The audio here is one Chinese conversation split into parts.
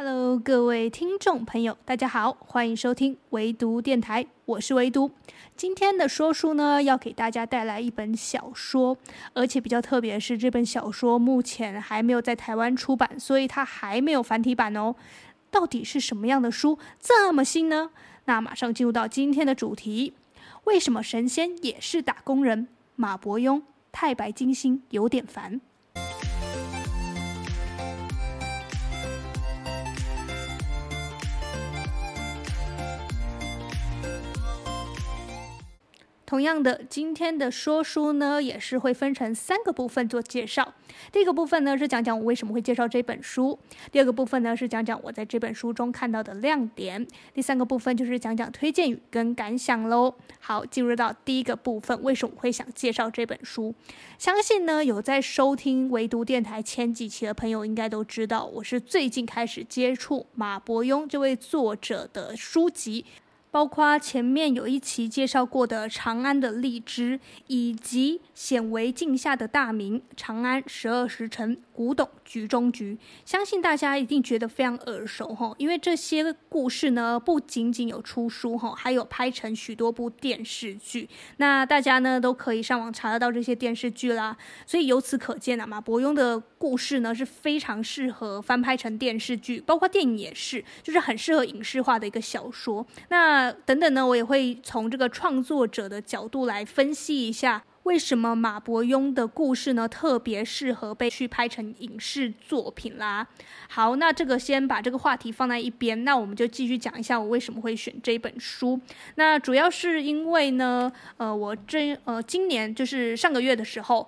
Hello，各位听众朋友，大家好，欢迎收听唯读电台，我是唯读。今天的说书呢，要给大家带来一本小说，而且比较特别的是，这本小说目前还没有在台湾出版，所以它还没有繁体版哦。到底是什么样的书这么新呢？那马上进入到今天的主题：为什么神仙也是打工人？马伯庸，太白金星有点烦。同样的，今天的说书呢，也是会分成三个部分做介绍。第一个部分呢，是讲讲我为什么会介绍这本书；第二个部分呢，是讲讲我在这本书中看到的亮点；第三个部分就是讲讲推荐语跟感想喽。好，进入到第一个部分，为什么会想介绍这本书？相信呢，有在收听唯独电台前几期的朋友，应该都知道，我是最近开始接触马伯庸这位作者的书籍。包括前面有一期介绍过的《长安的荔枝》，以及显微镜下的大明《长安十二时辰》。古董局中局，相信大家一定觉得非常耳熟哈，因为这些故事呢，不仅仅有出书哈，还有拍成许多部电视剧。那大家呢都可以上网查得到这些电视剧啦。所以由此可见啊，马伯庸的故事呢是非常适合翻拍成电视剧，包括电影也是，就是很适合影视化的一个小说。那等等呢，我也会从这个创作者的角度来分析一下。为什么马伯庸的故事呢，特别适合被去拍成影视作品啦？好，那这个先把这个话题放在一边，那我们就继续讲一下我为什么会选这本书。那主要是因为呢，呃，我这呃今年就是上个月的时候。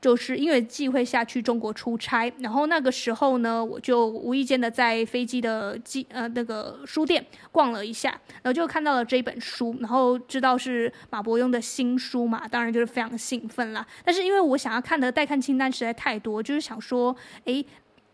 就是因为机会下去中国出差，然后那个时候呢，我就无意间的在飞机的机呃那个书店逛了一下，然后就看到了这本书，然后知道是马伯庸的新书嘛，当然就是非常兴奋啦。但是因为我想要看的待看清单实在太多，就是想说，哎。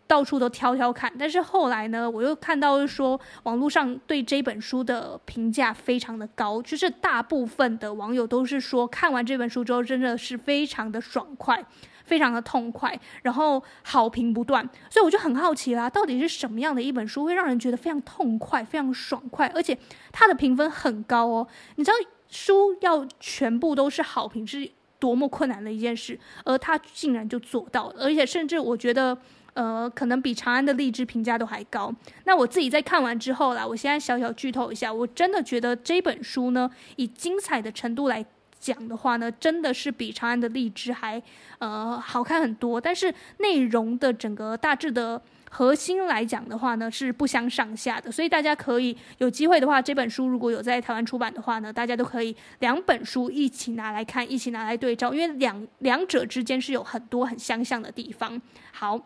到处都挑挑看，但是后来呢，我又看到说网络上对这本书的评价非常的高，就是大部分的网友都是说看完这本书之后真的是非常的爽快，非常的痛快，然后好评不断，所以我就很好奇啦，到底是什么样的一本书会让人觉得非常痛快、非常爽快，而且它的评分很高哦？你知道书要全部都是好评是多么困难的一件事，而他竟然就做到了，而且甚至我觉得。呃，可能比《长安的荔枝》评价都还高。那我自己在看完之后啦，我现在小小剧透一下，我真的觉得这本书呢，以精彩的程度来讲的话呢，真的是比《长安的荔枝》还呃好看很多。但是内容的整个大致的核心来讲的话呢，是不相上下的。所以大家可以有机会的话，这本书如果有在台湾出版的话呢，大家都可以两本书一起拿来看，一起拿来对照，因为两两者之间是有很多很相像的地方。好。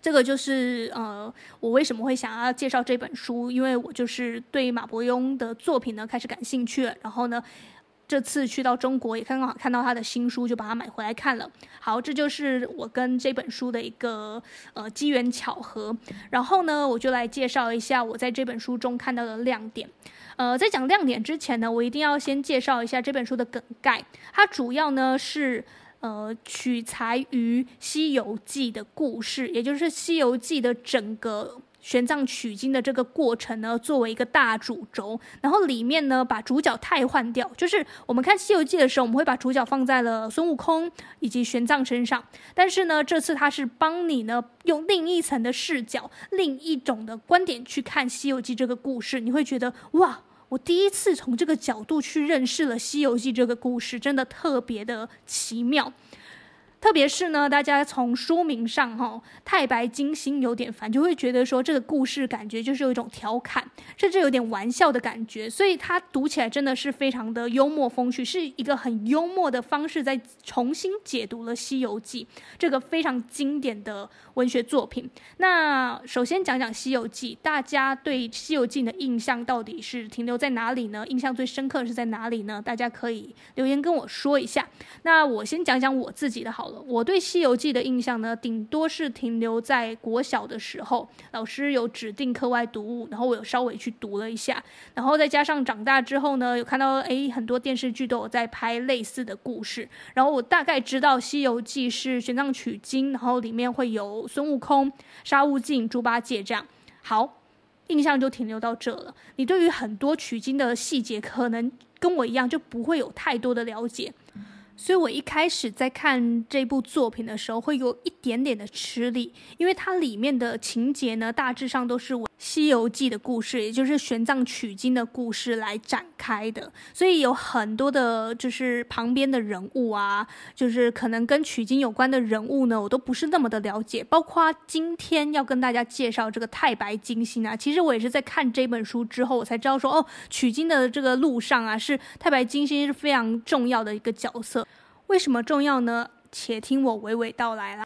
这个就是呃，我为什么会想要介绍这本书，因为我就是对马伯庸的作品呢开始感兴趣了。然后呢，这次去到中国也刚好看到他的新书，就把它买回来看了。好，这就是我跟这本书的一个呃机缘巧合。然后呢，我就来介绍一下我在这本书中看到的亮点。呃，在讲亮点之前呢，我一定要先介绍一下这本书的梗概。它主要呢是。呃，取材于《西游记》的故事，也就是《西游记》的整个玄奘取经的这个过程呢，作为一个大主轴。然后里面呢，把主角替换掉，就是我们看《西游记》的时候，我们会把主角放在了孙悟空以及玄奘身上。但是呢，这次他是帮你呢，用另一层的视角、另一种的观点去看《西游记》这个故事，你会觉得哇。我第一次从这个角度去认识了《西游记》这个故事，真的特别的奇妙。特别是呢，大家从书名上哈、哦，太白金星有点烦，就会觉得说这个故事感觉就是有一种调侃，甚至有点玩笑的感觉，所以它读起来真的是非常的幽默风趣，是一个很幽默的方式在重新解读了《西游记》这个非常经典的文学作品。那首先讲讲《西游记》，大家对《西游记》的印象到底是停留在哪里呢？印象最深刻是在哪里呢？大家可以留言跟我说一下。那我先讲讲我自己的好。我对《西游记》的印象呢，顶多是停留在国小的时候，老师有指定课外读物，然后我有稍微去读了一下，然后再加上长大之后呢，有看到诶很多电视剧都有在拍类似的故事，然后我大概知道《西游记》是玄奘取经，然后里面会有孙悟空、沙悟净、猪八戒这样。好，印象就停留到这了。你对于很多取经的细节，可能跟我一样，就不会有太多的了解。所以我一开始在看这部作品的时候，会有一点点的吃力，因为它里面的情节呢，大致上都是我《西游记》的故事，也就是玄奘取经的故事来展开的。所以有很多的，就是旁边的人物啊，就是可能跟取经有关的人物呢，我都不是那么的了解。包括今天要跟大家介绍这个太白金星啊，其实我也是在看这本书之后，我才知道说，哦，取经的这个路上啊，是太白金星是非常重要的一个角色。为什么重要呢？且听我娓娓道来了。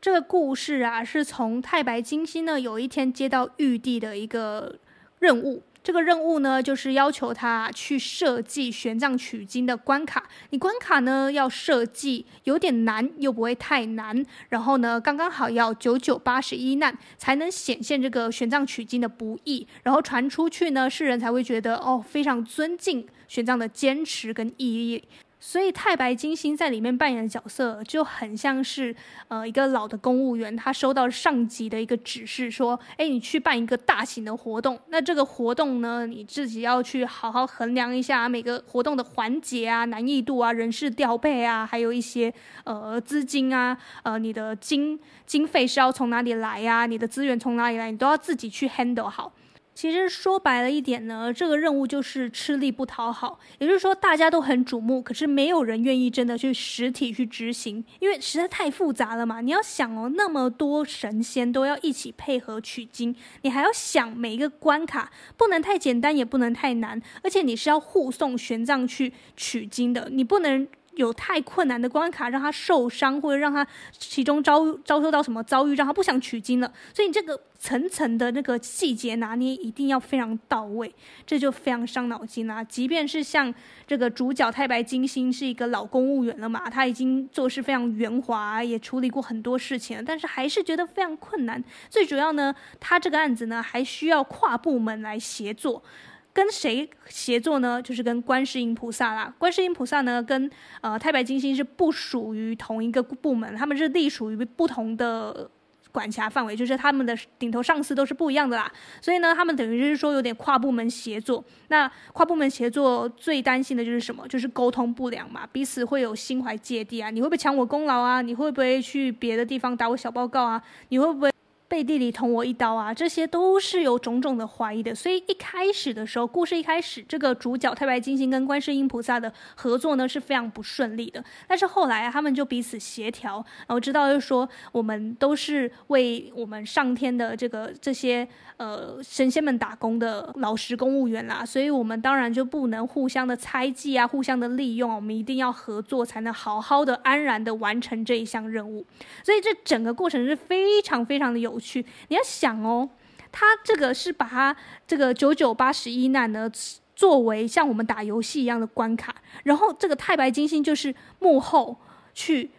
这个故事啊，是从太白金星呢有一天接到玉帝的一个任务。这个任务呢，就是要求他去设计玄奘取经的关卡。你关卡呢要设计有点难，又不会太难。然后呢，刚刚好要九九八十一难，才能显现这个玄奘取经的不易。然后传出去呢，世人才会觉得哦，非常尊敬玄奘的坚持跟毅力。所以太白金星在里面扮演的角色就很像是，呃，一个老的公务员，他收到上级的一个指示，说，哎，你去办一个大型的活动。那这个活动呢，你自己要去好好衡量一下每个活动的环节啊、难易度啊、人事调配啊，还有一些呃资金啊，呃，你的经经费是要从哪里来呀？你的资源从哪里来？你都要自己去 handle 好。其实说白了一点呢，这个任务就是吃力不讨好，也就是说大家都很瞩目，可是没有人愿意真的去实体去执行，因为实在太复杂了嘛。你要想哦，那么多神仙都要一起配合取经，你还要想每一个关卡不能太简单，也不能太难，而且你是要护送玄奘去取经的，你不能。有太困难的关卡，让他受伤，或者让他其中遭遭受到什么遭遇，让他不想取经了。所以你这个层层的那个细节拿捏一定要非常到位，这就非常伤脑筋啦。即便是像这个主角太白金星是一个老公务员了嘛，他已经做事非常圆滑，也处理过很多事情，但是还是觉得非常困难。最主要呢，他这个案子呢还需要跨部门来协作。跟谁协作呢？就是跟观世音菩萨啦。观世音菩萨呢，跟呃太白金星是不属于同一个部门，他们是隶属于不同的管辖范围，就是他们的顶头上司都是不一样的啦。所以呢，他们等于就是说有点跨部门协作。那跨部门协作最担心的就是什么？就是沟通不良嘛，彼此会有心怀芥蒂啊。你会不会抢我功劳啊？你会不会去别的地方打我小报告啊？你会不会？背地里捅我一刀啊，这些都是有种种的怀疑的。所以一开始的时候，故事一开始，这个主角太白金星跟观世音菩萨的合作呢是非常不顺利的。但是后来啊，他们就彼此协调，然后知道就说，我们都是为我们上天的这个这些呃神仙们打工的老实公务员啦，所以我们当然就不能互相的猜忌啊，互相的利用，我们一定要合作，才能好好的安然的完成这一项任务。所以这整个过程是非常非常的有。去，你要想哦，他这个是把他这个九九八十一难呢，作为像我们打游戏一样的关卡，然后这个太白金星就是幕后去。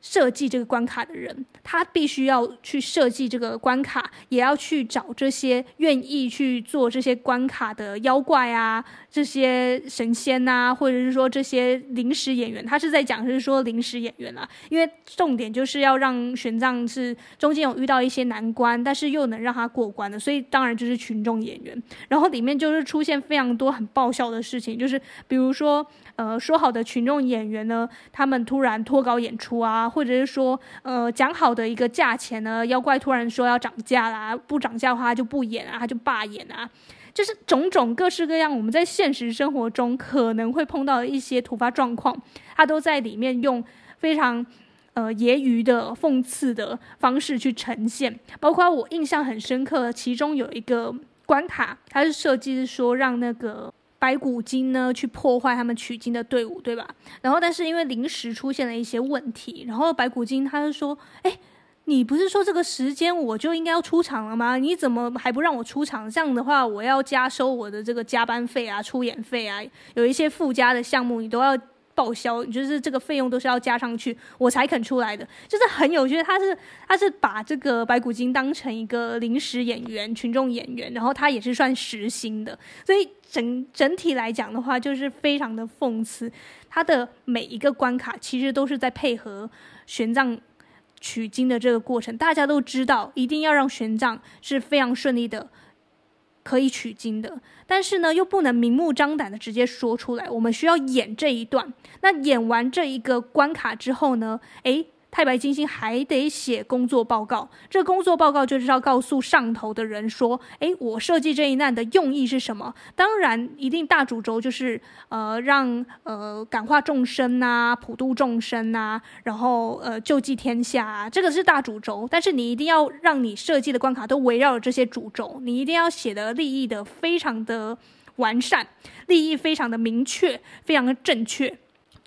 设计这个关卡的人，他必须要去设计这个关卡，也要去找这些愿意去做这些关卡的妖怪啊，这些神仙呐，或者是说这些临时演员。他是在讲，是说临时演员啊，因为重点就是要让玄奘是中间有遇到一些难关，但是又能让他过关的，所以当然就是群众演员。然后里面就是出现非常多很爆笑的事情，就是比如说。呃，说好的群众演员呢，他们突然脱稿演出啊，或者是说，呃，讲好的一个价钱呢，妖怪突然说要涨价啦，不涨价的话他就不演啊，他就罢演啊，就是种种各式各样我们在现实生活中可能会碰到的一些突发状况，他都在里面用非常呃揶揄的讽刺的方式去呈现，包括我印象很深刻，其中有一个关卡，它是设计是说让那个。白骨精呢，去破坏他们取经的队伍，对吧？然后，但是因为临时出现了一些问题，然后白骨精他就说：“哎，你不是说这个时间我就应该要出场了吗？你怎么还不让我出场？这样的话，我要加收我的这个加班费啊、出演费啊，有一些附加的项目你都要报销，就是这个费用都是要加上去，我才肯出来的。就是很有趣，他是他是把这个白骨精当成一个临时演员、群众演员，然后他也是算实薪的，所以。”整整体来讲的话，就是非常的讽刺。他的每一个关卡其实都是在配合玄奘取经的这个过程，大家都知道，一定要让玄奘是非常顺利的，可以取经的。但是呢，又不能明目张胆的直接说出来，我们需要演这一段。那演完这一个关卡之后呢，诶。太白金星还得写工作报告，这工作报告就是要告诉上头的人说：“诶，我设计这一难的用意是什么？当然，一定大主轴就是呃，让呃感化众生呐，普度众生呐，然后呃救济天下啊，这个是大主轴。但是你一定要让你设计的关卡都围绕着这些主轴，你一定要写的立意的非常的完善，立意非常的明确，非常的正确。”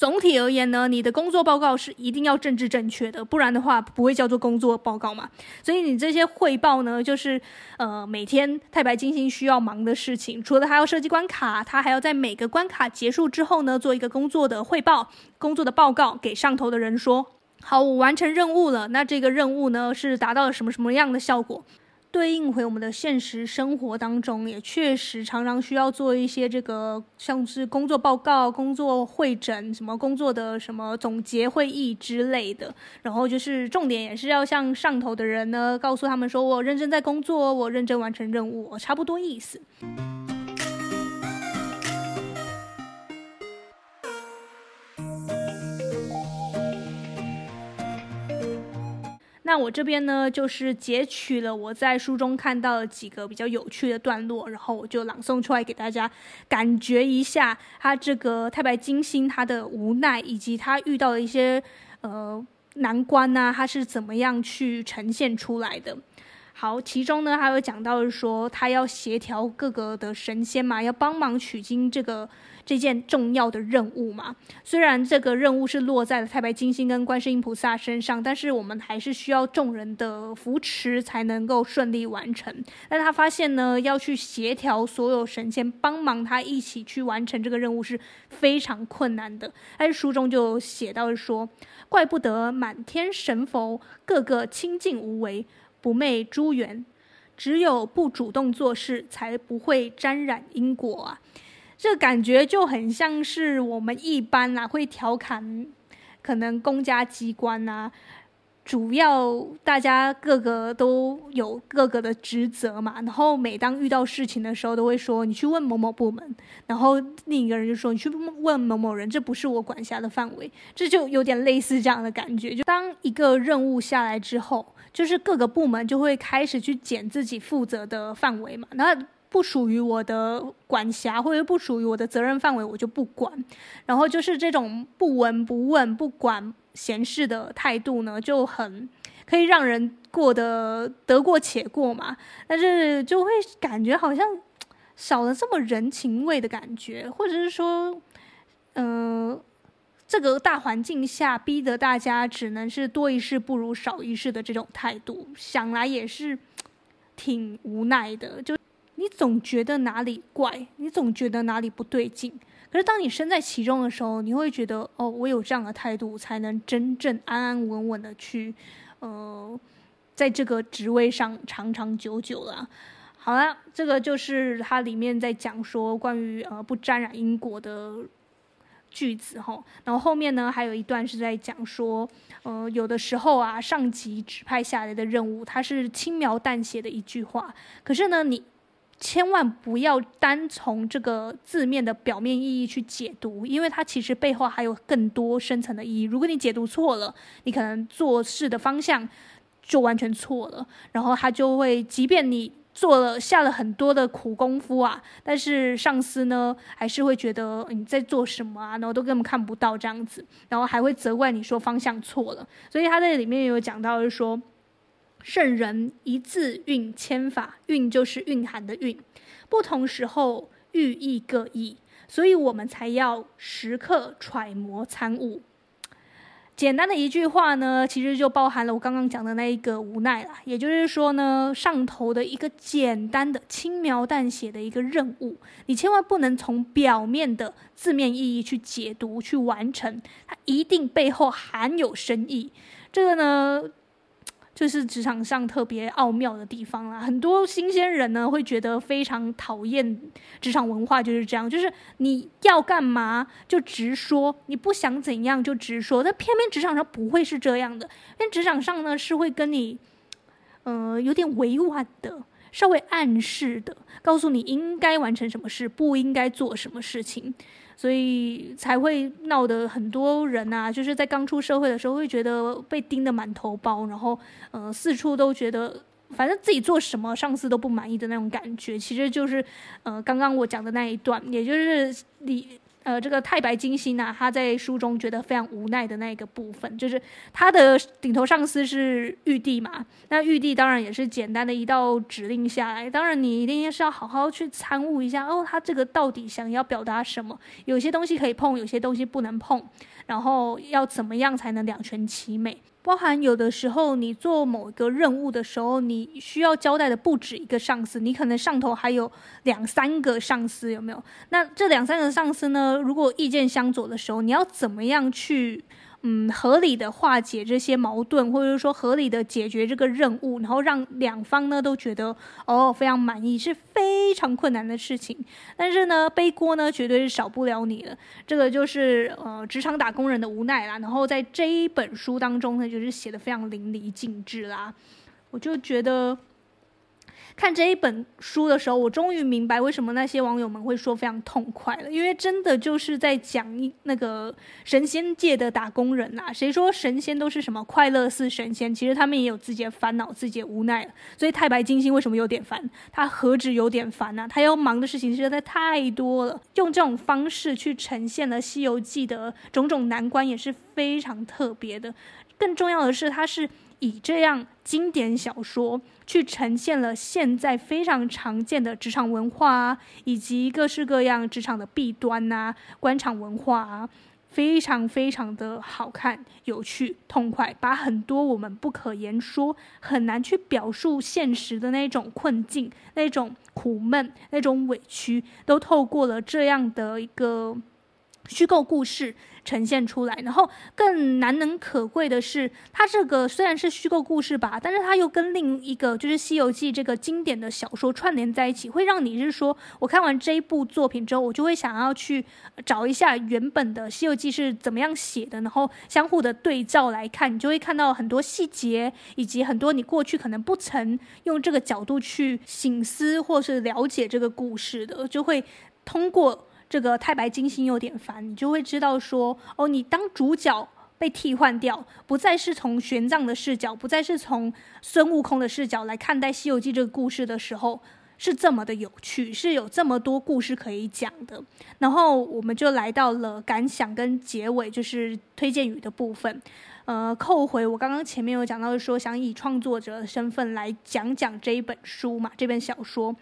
总体而言呢，你的工作报告是一定要政治正确的，不然的话不会叫做工作报告嘛。所以你这些汇报呢，就是呃每天太白金星需要忙的事情。除了他要设计关卡，他还要在每个关卡结束之后呢，做一个工作的汇报、工作的报告给上头的人说：好，我完成任务了。那这个任务呢，是达到了什么什么样的效果？对应回我们的现实生活当中，也确实常常需要做一些这个，像是工作报告、工作会诊、什么工作的什么总结会议之类的。然后就是重点也是要向上头的人呢，告诉他们说，我认真在工作，我认真完成任务，差不多意思。那我这边呢，就是截取了我在书中看到的几个比较有趣的段落，然后我就朗诵出来给大家，感觉一下他这个太白金星他的无奈，以及他遇到的一些呃难关呐、啊，他是怎么样去呈现出来的。好，其中呢还有讲到说，他要协调各个的神仙嘛，要帮忙取经这个。这件重要的任务嘛，虽然这个任务是落在了太白金星跟观世音菩萨身上，但是我们还是需要众人的扶持才能够顺利完成。但他发现呢，要去协调所有神仙帮忙他一起去完成这个任务是非常困难的。在书中就写到说，怪不得满天神佛个个清净无为，不昧诸缘，只有不主动做事，才不会沾染因果啊。这感觉就很像是我们一般啊，会调侃可能公家机关啊，主要大家各个都有各个的职责嘛，然后每当遇到事情的时候，都会说你去问某某部门，然后另一个人就说你去问某某人，这不是我管辖的范围，这就有点类似这样的感觉。就当一个任务下来之后，就是各个部门就会开始去捡自己负责的范围嘛，那。不属于我的管辖，或者不属于我的责任范围，我就不管。然后就是这种不闻不问、不管闲事的态度呢，就很可以让人过得得过且过嘛。但是就会感觉好像少了这么人情味的感觉，或者是说，嗯、呃，这个大环境下逼得大家只能是多一事不如少一事的这种态度，想来也是挺无奈的。就。你总觉得哪里怪，你总觉得哪里不对劲。可是当你身在其中的时候，你会觉得哦，我有这样的态度，才能真正安安稳稳的去，呃，在这个职位上长长久久了。好了，这个就是它里面在讲说关于呃不沾染因果的句子哈。然后后面呢，还有一段是在讲说，呃，有的时候啊，上级指派下来的任务，它是轻描淡写的一句话，可是呢，你。千万不要单从这个字面的表面意义去解读，因为它其实背后还有更多深层的意义。如果你解读错了，你可能做事的方向就完全错了。然后他就会，即便你做了下了很多的苦功夫啊，但是上司呢还是会觉得你在做什么啊，然后都根本看不到这样子，然后还会责怪你说方向错了。所以他在里面有讲到，就是说。圣人一字蕴千法，蕴就是蕴含的蕴，不同时候寓意各异，所以我们才要时刻揣摩参悟。简单的一句话呢，其实就包含了我刚刚讲的那一个无奈啦。也就是说呢，上头的一个简单的轻描淡写的一个任务，你千万不能从表面的字面意义去解读去完成，它一定背后含有深意。这个呢。就是职场上特别奥妙的地方啦。很多新鲜人呢会觉得非常讨厌职场文化，就是这样，就是你要干嘛就直说，你不想怎样就直说。但偏偏职场上不会是这样的，因为职场上呢是会跟你，呃，有点委婉的，稍微暗示的，告诉你应该完成什么事，不应该做什么事情。所以才会闹得很多人啊，就是在刚出社会的时候会觉得被盯得满头包，然后呃四处都觉得反正自己做什么上司都不满意的那种感觉，其实就是呃刚刚我讲的那一段，也就是你。呃，这个太白金星啊，他在书中觉得非常无奈的那一个部分，就是他的顶头上司是玉帝嘛。那玉帝当然也是简单的一道指令下来，当然你一定是要好好去参悟一下哦，他这个到底想要表达什么？有些东西可以碰，有些东西不能碰，然后要怎么样才能两全其美？包含有的时候，你做某一个任务的时候，你需要交代的不止一个上司，你可能上头还有两三个上司，有没有？那这两三个上司呢？如果意见相左的时候，你要怎么样去？嗯，合理的化解这些矛盾，或者说合理的解决这个任务，然后让两方呢都觉得哦非常满意，是非常困难的事情。但是呢，背锅呢绝对是少不了你的，这个就是呃职场打工人的无奈啦。然后在这一本书当中呢，就是写得非常淋漓尽致啦。我就觉得。看这一本书的时候，我终于明白为什么那些网友们会说非常痛快了，因为真的就是在讲那个神仙界的打工人呐。谁说神仙都是什么快乐似神仙？其实他们也有自己的烦恼、自己的无奈。所以太白金星为什么有点烦？他何止有点烦呢？他要忙的事情实在太多了。用这种方式去呈现了《西游记》的种种难关，也是非常特别的。更重要的是，他是。以这样经典小说去呈现了现在非常常见的职场文化啊，以及各式各样职场的弊端呐、官场文化啊，非常非常的好看、有趣、痛快，把很多我们不可言说、很难去表述现实的那种困境、那种苦闷、那种委屈，都透过了这样的一个虚构故事。呈现出来，然后更难能可贵的是，它这个虽然是虚构故事吧，但是它又跟另一个就是《西游记》这个经典的小说串联在一起，会让你是说，我看完这一部作品之后，我就会想要去找一下原本的《西游记》是怎么样写的，然后相互的对照来看，你就会看到很多细节，以及很多你过去可能不曾用这个角度去醒思或是了解这个故事的，就会通过。这个太白金星有点烦，你就会知道说，哦，你当主角被替换掉，不再是从玄奘的视角，不再是从孙悟空的视角来看待《西游记》这个故事的时候，是这么的有趣，是有这么多故事可以讲的。然后我们就来到了感想跟结尾，就是推荐语的部分。呃，扣回我刚刚前面有讲到说，想以创作者的身份来讲讲这一本书嘛，这本小说。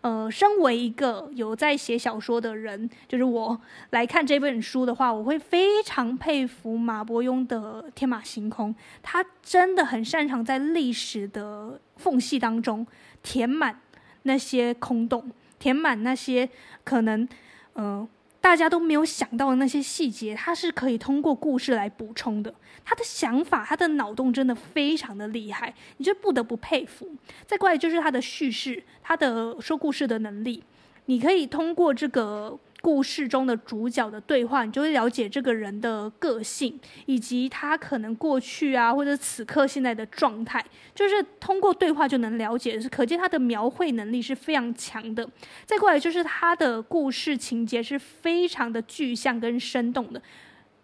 呃，身为一个有在写小说的人，就是我来看这本书的话，我会非常佩服马伯庸的天马行空。他真的很擅长在历史的缝隙当中填满那些空洞，填满那些可能，嗯、大家都没有想到的那些细节，他是可以通过故事来补充的。他的想法，他的脑洞真的非常的厉害，你就不得不佩服。再过来就是他的叙事，他的说故事的能力，你可以通过这个。故事中的主角的对话，你就会了解这个人的个性，以及他可能过去啊，或者此刻现在的状态，就是通过对话就能了解，是可见他的描绘能力是非常强的。再过来就是他的故事情节是非常的具象跟生动的。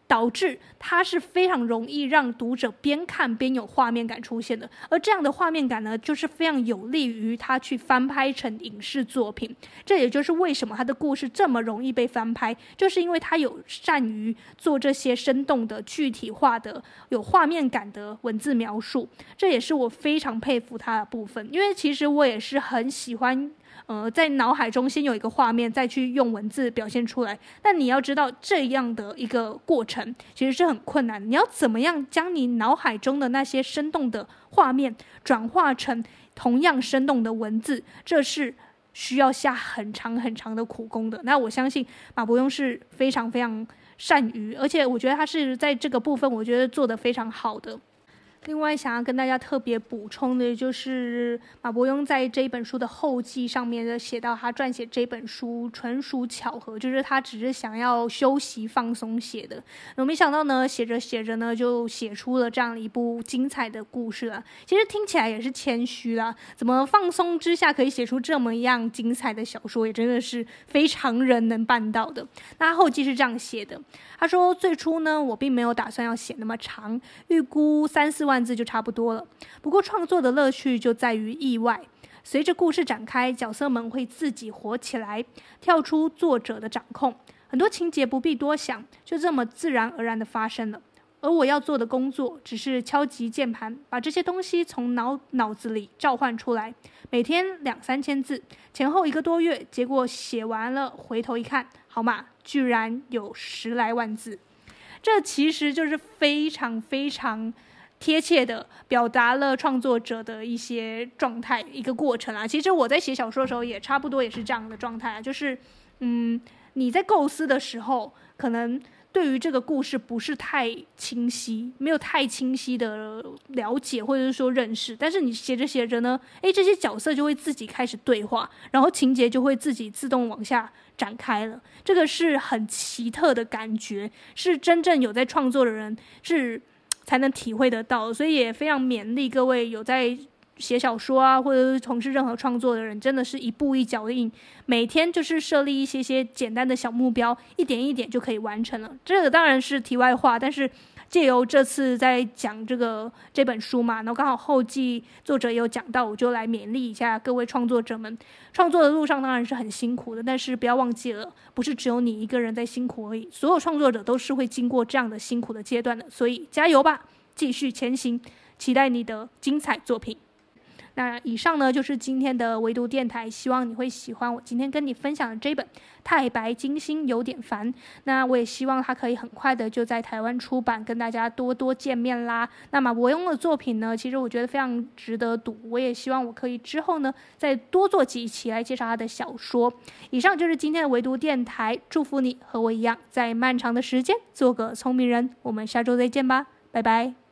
导致它是非常容易让读者边看边有画面感出现的，而这样的画面感呢，就是非常有利于他去翻拍成影视作品。这也就是为什么他的故事这么容易被翻拍，就是因为他有善于做这些生动的、具体化的、有画面感的文字描述。这也是我非常佩服他的部分，因为其实我也是很喜欢。呃，在脑海中先有一个画面，再去用文字表现出来。但你要知道，这样的一个过程其实是很困难。你要怎么样将你脑海中的那些生动的画面转化成同样生动的文字？这是需要下很长很长的苦功的。那我相信马伯庸是非常非常善于，而且我觉得他是在这个部分，我觉得做得非常好的。另外，想要跟大家特别补充的，就是马伯庸在这一本书的后记上面的写到，他撰写这本书纯属巧合，就是他只是想要休息放松写的。我没想到呢，写着写着呢，就写出了这样一部精彩的故事了。其实听起来也是谦虚啦，怎么放松之下可以写出这么一样精彩的小说，也真的是非常人能办到的。那后记是这样写的，他说最初呢，我并没有打算要写那么长，预估三四万。万字就差不多了。不过创作的乐趣就在于意外，随着故事展开，角色们会自己活起来，跳出作者的掌控，很多情节不必多想，就这么自然而然地发生了。而我要做的工作，只是敲击键盘，把这些东西从脑脑子里召唤出来。每天两三千字，前后一个多月，结果写完了，回头一看，好嘛，居然有十来万字。这其实就是非常非常。贴切的表达了创作者的一些状态，一个过程啊。其实我在写小说的时候也差不多也是这样的状态啊，就是，嗯，你在构思的时候，可能对于这个故事不是太清晰，没有太清晰的了解或者是说认识，但是你写着写着呢，诶，这些角色就会自己开始对话，然后情节就会自己自动往下展开了。这个是很奇特的感觉，是真正有在创作的人是。才能体会得到，所以也非常勉励各位有在写小说啊，或者是从事任何创作的人，真的是一步一脚印，每天就是设立一些些简单的小目标，一点一点就可以完成了。这个当然是题外话，但是。借由这次在讲这个这本书嘛，然后刚好后记作者也有讲到，我就来勉励一下各位创作者们。创作的路上当然是很辛苦的，但是不要忘记了，不是只有你一个人在辛苦而已，所有创作者都是会经过这样的辛苦的阶段的，所以加油吧，继续前行，期待你的精彩作品。那以上呢，就是今天的唯读电台，希望你会喜欢我今天跟你分享的这本《太白金星有点烦》。那我也希望它可以很快的就在台湾出版，跟大家多多见面啦。那马伯庸的作品呢，其实我觉得非常值得读，我也希望我可以之后呢再多做几期来介绍他的小说。以上就是今天的唯读电台，祝福你和我一样，在漫长的时间做个聪明人。我们下周再见吧，拜拜。